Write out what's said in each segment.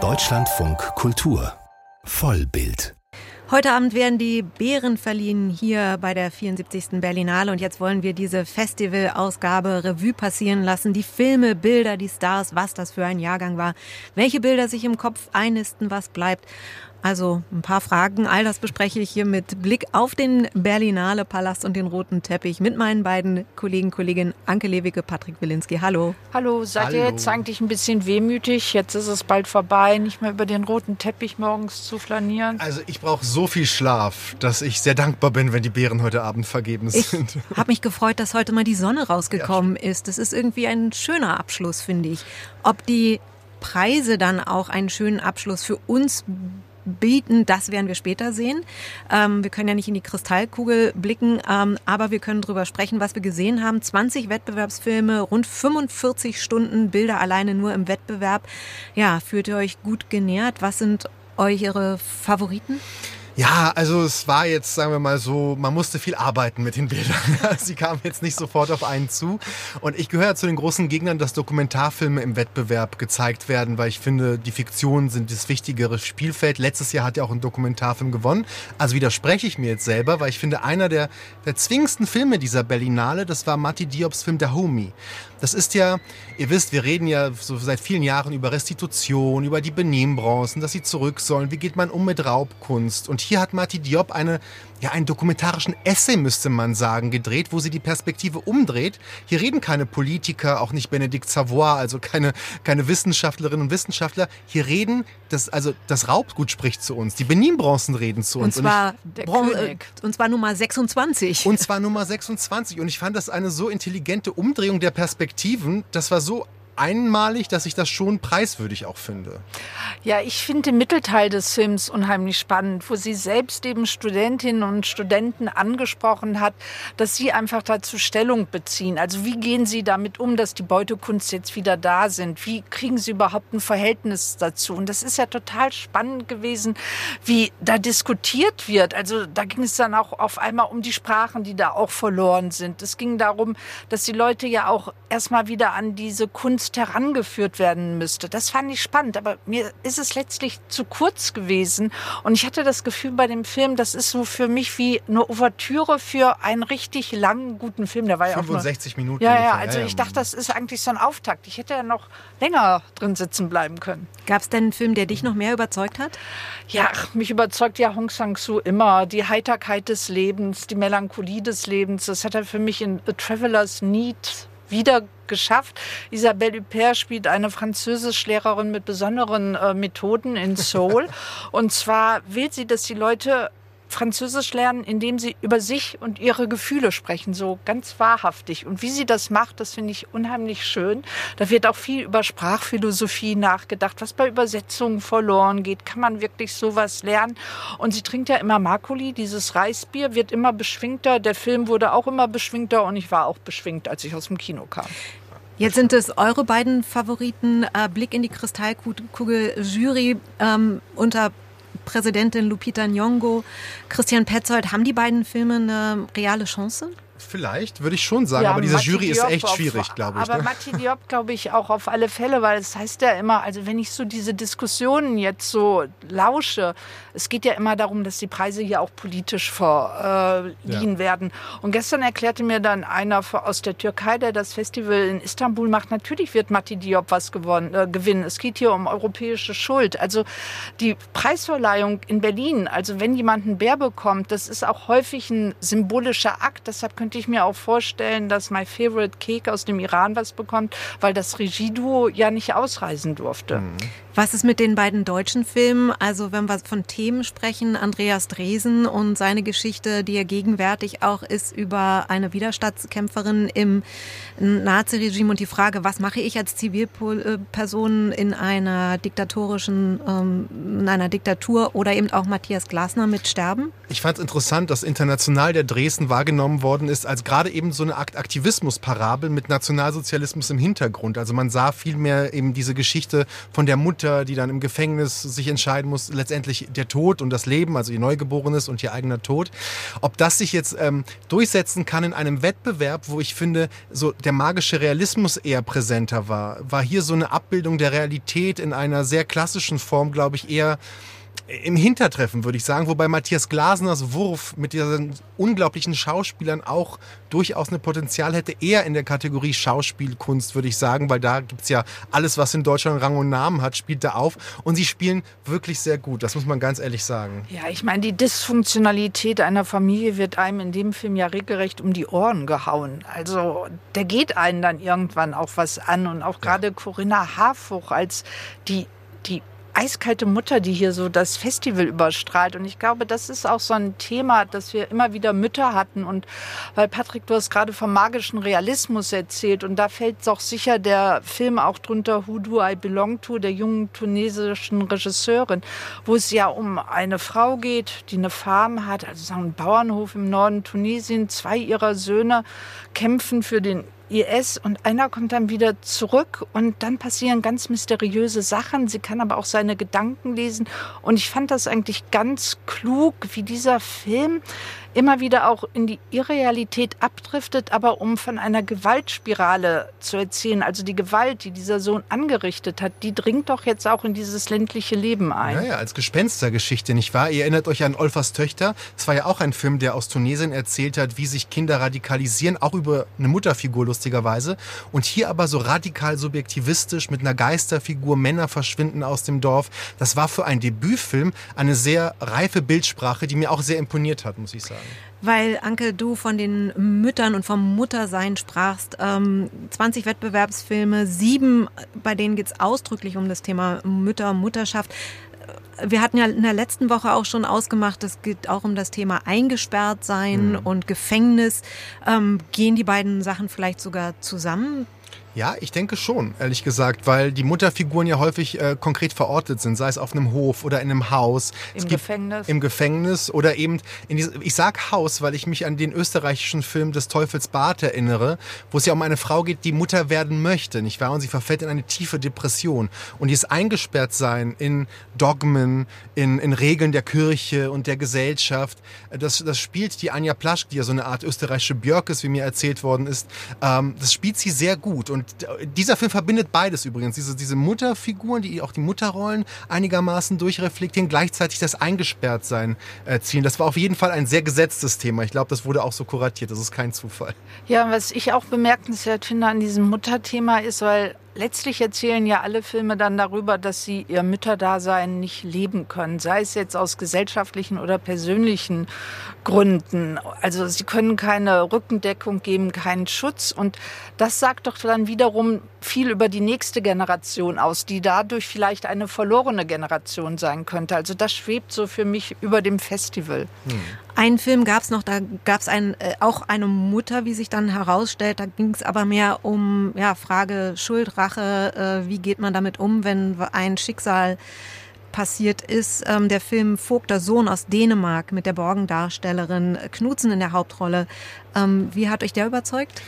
Deutschlandfunk Kultur Vollbild Heute Abend werden die Beeren verliehen hier bei der 74. Berlinale und jetzt wollen wir diese Festival-Ausgabe Revue passieren lassen. Die Filme, Bilder, die Stars, was das für ein Jahrgang war, welche Bilder sich im Kopf einnisten, was bleibt. Also ein paar Fragen. All das bespreche ich hier mit Blick auf den Berlinale Palast und den roten Teppich mit meinen beiden Kollegen, Kolleginnen Anke Lewicke, Patrick Wilinski. Hallo. Hallo, seid Hallo. ihr jetzt eigentlich ein bisschen wehmütig? Jetzt ist es bald vorbei, nicht mehr über den roten Teppich morgens zu flanieren. Also ich brauche so viel Schlaf, dass ich sehr dankbar bin, wenn die Beeren heute Abend vergeben sind. Ich habe mich gefreut, dass heute mal die Sonne rausgekommen ja. ist. Das ist irgendwie ein schöner Abschluss, finde ich. Ob die Preise dann auch einen schönen Abschluss für uns bieten, das werden wir später sehen. Ähm, wir können ja nicht in die Kristallkugel blicken, ähm, aber wir können darüber sprechen, was wir gesehen haben. 20 Wettbewerbsfilme, rund 45 Stunden Bilder alleine nur im Wettbewerb. Ja, fühlt ihr euch gut genährt? Was sind eure Favoriten? Ja, also es war jetzt, sagen wir mal so, man musste viel arbeiten mit den Bildern. Sie kamen jetzt nicht sofort auf einen zu. Und ich gehöre zu den großen Gegnern, dass Dokumentarfilme im Wettbewerb gezeigt werden, weil ich finde, die Fiktionen sind das wichtigere Spielfeld. Letztes Jahr hat ja auch ein Dokumentarfilm gewonnen. Also widerspreche ich mir jetzt selber, weil ich finde, einer der, der zwingendsten Filme dieser Berlinale, das war Matti Diops Film Der Homie. Das ist ja, ihr wisst, wir reden ja so seit vielen Jahren über Restitution, über die Benehmbronzen, dass sie zurück sollen. Wie geht man um mit Raubkunst? Und hier hat Mati Diop eine ja, einen dokumentarischen Essay, müsste man sagen, gedreht, wo sie die Perspektive umdreht. Hier reden keine Politiker, auch nicht Benedikt Savoy, also keine, keine Wissenschaftlerinnen und Wissenschaftler. Hier reden, das, also das Raubgut spricht zu uns, die Benin-Bronzen reden zu uns. Und zwar, und, ich, Bron äh, und zwar Nummer 26. Und zwar Nummer 26. Und ich fand das eine so intelligente Umdrehung der Perspektiven. Das war so einmalig, dass ich das schon preiswürdig auch finde. Ja, ich finde den Mittelteil des Films unheimlich spannend, wo sie selbst eben Studentinnen und Studenten angesprochen hat, dass sie einfach dazu Stellung beziehen. Also wie gehen sie damit um, dass die Beutekunst jetzt wieder da sind? Wie kriegen sie überhaupt ein Verhältnis dazu? Und das ist ja total spannend gewesen, wie da diskutiert wird. Also da ging es dann auch auf einmal um die Sprachen, die da auch verloren sind. Es ging darum, dass die Leute ja auch erstmal wieder an diese Kunst Kunst herangeführt werden müsste. Das fand ich spannend, aber mir ist es letztlich zu kurz gewesen. Und ich hatte das Gefühl bei dem Film, das ist so für mich wie eine Ouvertüre für einen richtig langen, guten Film. Der war ja 65 nur, Minuten. Ja, ja, also ich dachte, das ist eigentlich so ein Auftakt. Ich hätte ja noch länger drin sitzen bleiben können. Gab es denn einen Film, der dich noch mehr überzeugt hat? Ja, mich überzeugt ja Hong Sang-soo immer. Die Heiterkeit des Lebens, die Melancholie des Lebens. Das hat er für mich in The Traveler's Need wieder geschafft. Isabelle Huppert spielt eine Französischlehrerin mit besonderen äh, Methoden in Seoul. und zwar will sie, dass die Leute Französisch lernen, indem sie über sich und ihre Gefühle sprechen, so ganz wahrhaftig. Und wie sie das macht, das finde ich unheimlich schön. Da wird auch viel über Sprachphilosophie nachgedacht, was bei Übersetzungen verloren geht. Kann man wirklich sowas lernen? Und sie trinkt ja immer Makuli, dieses Reisbier, wird immer beschwingter. Der Film wurde auch immer beschwingter und ich war auch beschwingt, als ich aus dem Kino kam. Jetzt sind es eure beiden Favoriten. Äh, Blick in die Kristallkugel Jury ähm, unter Präsidentin Lupita Nyong'o, Christian Petzold, haben die beiden Filme eine reale Chance? Vielleicht, würde ich schon sagen, ja, aber diese Matti Jury Diop ist echt schwierig, glaube ich. Aber ne? Matti Diop, glaube ich, auch auf alle Fälle, weil es das heißt ja immer, also wenn ich so diese Diskussionen jetzt so lausche, es geht ja immer darum, dass die Preise hier auch politisch verliehen äh, ja. werden. Und gestern erklärte mir dann einer aus der Türkei, der das Festival in Istanbul macht, natürlich wird Matti Diop was gewonnen, äh, gewinnen. Es geht hier um europäische Schuld. Also die Preisverleihung in Berlin, also wenn jemand einen Bär bekommt, das ist auch häufig ein symbolischer Akt. Deshalb könnte ich mir auch vorstellen, dass My Favorite Cake aus dem Iran was bekommt, weil das Regieduo ja nicht ausreisen durfte. Mhm. Was ist mit den beiden deutschen Filmen? Also wenn wir von Themen sprechen, Andreas Dresen und seine Geschichte, die ja gegenwärtig auch ist über eine Widerstandskämpferin im Naziregime und die Frage, was mache ich als Zivilperson in einer diktatorischen, ähm, in einer Diktatur oder eben auch Matthias Glasner mit Sterben? Ich fand es interessant, dass international der Dresden wahrgenommen worden ist ist als gerade eben so eine Akt Aktivismusparabel mit Nationalsozialismus im Hintergrund. Also man sah vielmehr eben diese Geschichte von der Mutter, die dann im Gefängnis sich entscheiden muss, letztendlich der Tod und das Leben, also ihr Neugeborenes und ihr eigener Tod. Ob das sich jetzt ähm, durchsetzen kann in einem Wettbewerb, wo ich finde, so der magische Realismus eher präsenter war, war hier so eine Abbildung der Realität in einer sehr klassischen Form, glaube ich, eher im Hintertreffen, würde ich sagen, wobei Matthias Glasners Wurf mit diesen unglaublichen Schauspielern auch durchaus ein Potenzial hätte, eher in der Kategorie Schauspielkunst, würde ich sagen, weil da gibt es ja alles, was in Deutschland Rang und Namen hat, spielt da auf. Und sie spielen wirklich sehr gut, das muss man ganz ehrlich sagen. Ja, ich meine, die Dysfunktionalität einer Familie wird einem in dem Film ja regelrecht um die Ohren gehauen. Also der geht einen dann irgendwann auch was an. Und auch gerade Corinna Harfuch als die, die eiskalte Mutter, die hier so das Festival überstrahlt. Und ich glaube, das ist auch so ein Thema, dass wir immer wieder Mütter hatten. Und weil Patrick, du hast gerade vom magischen Realismus erzählt. Und da fällt doch sicher der Film auch drunter, Who Do I Belong To, der jungen tunesischen Regisseurin, wo es ja um eine Frau geht, die eine Farm hat, also einen Bauernhof im Norden Tunesien. Zwei ihrer Söhne kämpfen für den IS und einer kommt dann wieder zurück und dann passieren ganz mysteriöse Sachen. Sie kann aber auch seine Gedanken lesen und ich fand das eigentlich ganz klug, wie dieser Film immer wieder auch in die Irrealität abdriftet, aber um von einer Gewaltspirale zu erzählen. Also die Gewalt, die dieser Sohn angerichtet hat, die dringt doch jetzt auch in dieses ländliche Leben ein. Ja, ja, als Gespenstergeschichte, nicht wahr? Ihr erinnert euch an Olfers Töchter. Das war ja auch ein Film, der aus Tunesien erzählt hat, wie sich Kinder radikalisieren, auch über eine Mutterfigur lustigerweise. Und hier aber so radikal subjektivistisch mit einer Geisterfigur, Männer verschwinden aus dem Dorf. Das war für einen Debütfilm eine sehr reife Bildsprache, die mir auch sehr imponiert hat, muss ich sagen. Weil, Anke, du von den Müttern und vom Muttersein sprachst. Ähm, 20 Wettbewerbsfilme, sieben, bei denen geht es ausdrücklich um das Thema Mütter, Mutterschaft. Wir hatten ja in der letzten Woche auch schon ausgemacht, es geht auch um das Thema eingesperrt sein mhm. und Gefängnis. Ähm, gehen die beiden Sachen vielleicht sogar zusammen? Ja, ich denke schon, ehrlich gesagt, weil die Mutterfiguren ja häufig äh, konkret verortet sind, sei es auf einem Hof oder in einem Haus. Im Gefängnis. Im Gefängnis oder eben in diesem, ich sag Haus, weil ich mich an den österreichischen Film des Teufels Bart erinnere, wo es ja um eine Frau geht, die Mutter werden möchte, nicht wahr? Und sie verfällt in eine tiefe Depression. Und dieses Eingesperrtsein in Dogmen, in, in Regeln der Kirche und der Gesellschaft, das, das spielt die Anja Plaschk, die ja so eine Art österreichische Björk ist, wie mir erzählt worden ist, ähm, das spielt sie sehr gut. Und dieser Film verbindet beides übrigens. Diese, diese Mutterfiguren, die auch die Mutterrollen einigermaßen durchreflektieren, gleichzeitig das Eingesperrtsein äh, ziehen. Das war auf jeden Fall ein sehr gesetztes Thema. Ich glaube, das wurde auch so kuratiert. Das ist kein Zufall. Ja, was ich auch bemerkenswert finde an diesem Mutterthema ist, weil letztlich erzählen ja alle Filme dann darüber, dass sie ihr Mütterdasein nicht leben können, sei es jetzt aus gesellschaftlichen oder persönlichen Gründen. Also sie können keine Rückendeckung geben, keinen Schutz. Und das sagt doch dann wiederum viel über die nächste Generation aus, die dadurch vielleicht eine verlorene Generation sein könnte. Also das schwebt so für mich über dem Festival. Hm. Einen Film gab es noch, da gab es ein, äh, auch eine Mutter, wie sich dann herausstellt. Da ging es aber mehr um ja, Frage Schuld, Rache. Äh, wie geht man damit um, wenn ein Schicksal passiert ist. Ähm, der Film Vogter Sohn aus Dänemark mit der Borgendarstellerin Knutzen in der Hauptrolle. Ähm, wie hat euch der überzeugt?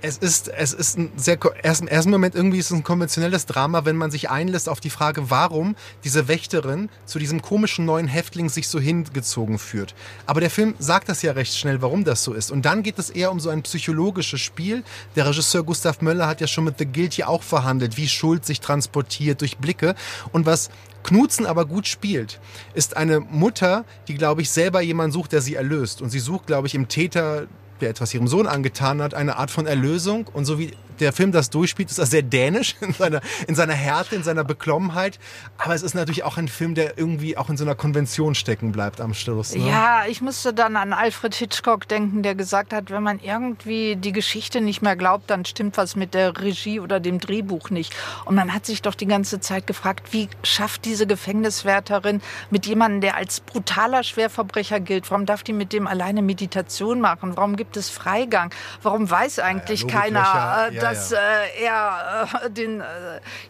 es ist, es ist ein sehr, erst im ersten Moment irgendwie ist es ein konventionelles Drama, wenn man sich einlässt auf die Frage, warum diese Wächterin zu diesem komischen neuen Häftling sich so hingezogen führt. Aber der Film sagt das ja recht schnell, warum das so ist. Und dann geht es eher um so ein psychologisches Spiel. Der Regisseur Gustav Möller hat ja schon mit The Guilty auch verhandelt, wie Schuld sich transportiert durch Blicke. Und was Knutzen aber gut spielt, ist eine Mutter, die, glaube ich, selber jemanden sucht, der sie erlöst. Und sie sucht, glaube ich, im Täter der etwas ihrem Sohn angetan hat, eine Art von Erlösung. Und so wie der Film das durchspielt, ist er sehr dänisch in seiner, in seiner Härte, in seiner Beklommenheit. Aber es ist natürlich auch ein Film, der irgendwie auch in so einer Konvention stecken bleibt am Schluss. Ne? Ja, ich musste dann an Alfred Hitchcock denken, der gesagt hat, wenn man irgendwie die Geschichte nicht mehr glaubt, dann stimmt was mit der Regie oder dem Drehbuch nicht. Und man hat sich doch die ganze Zeit gefragt, wie schafft diese Gefängniswärterin mit jemandem, der als brutaler Schwerverbrecher gilt, warum darf die mit dem alleine Meditation machen? Warum gibt es Freigang? Warum weiß eigentlich ja, keiner, äh, dass ja. Äh, er äh, den, äh,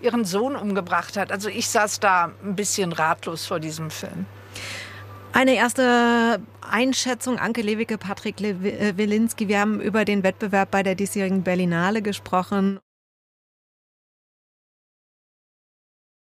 ihren Sohn umgebracht hat. Also ich saß da ein bisschen ratlos vor diesem Film. Eine erste Einschätzung, Anke Lewicke, Patrick äh, Wilinski. Wir haben über den Wettbewerb bei der diesjährigen Berlinale gesprochen.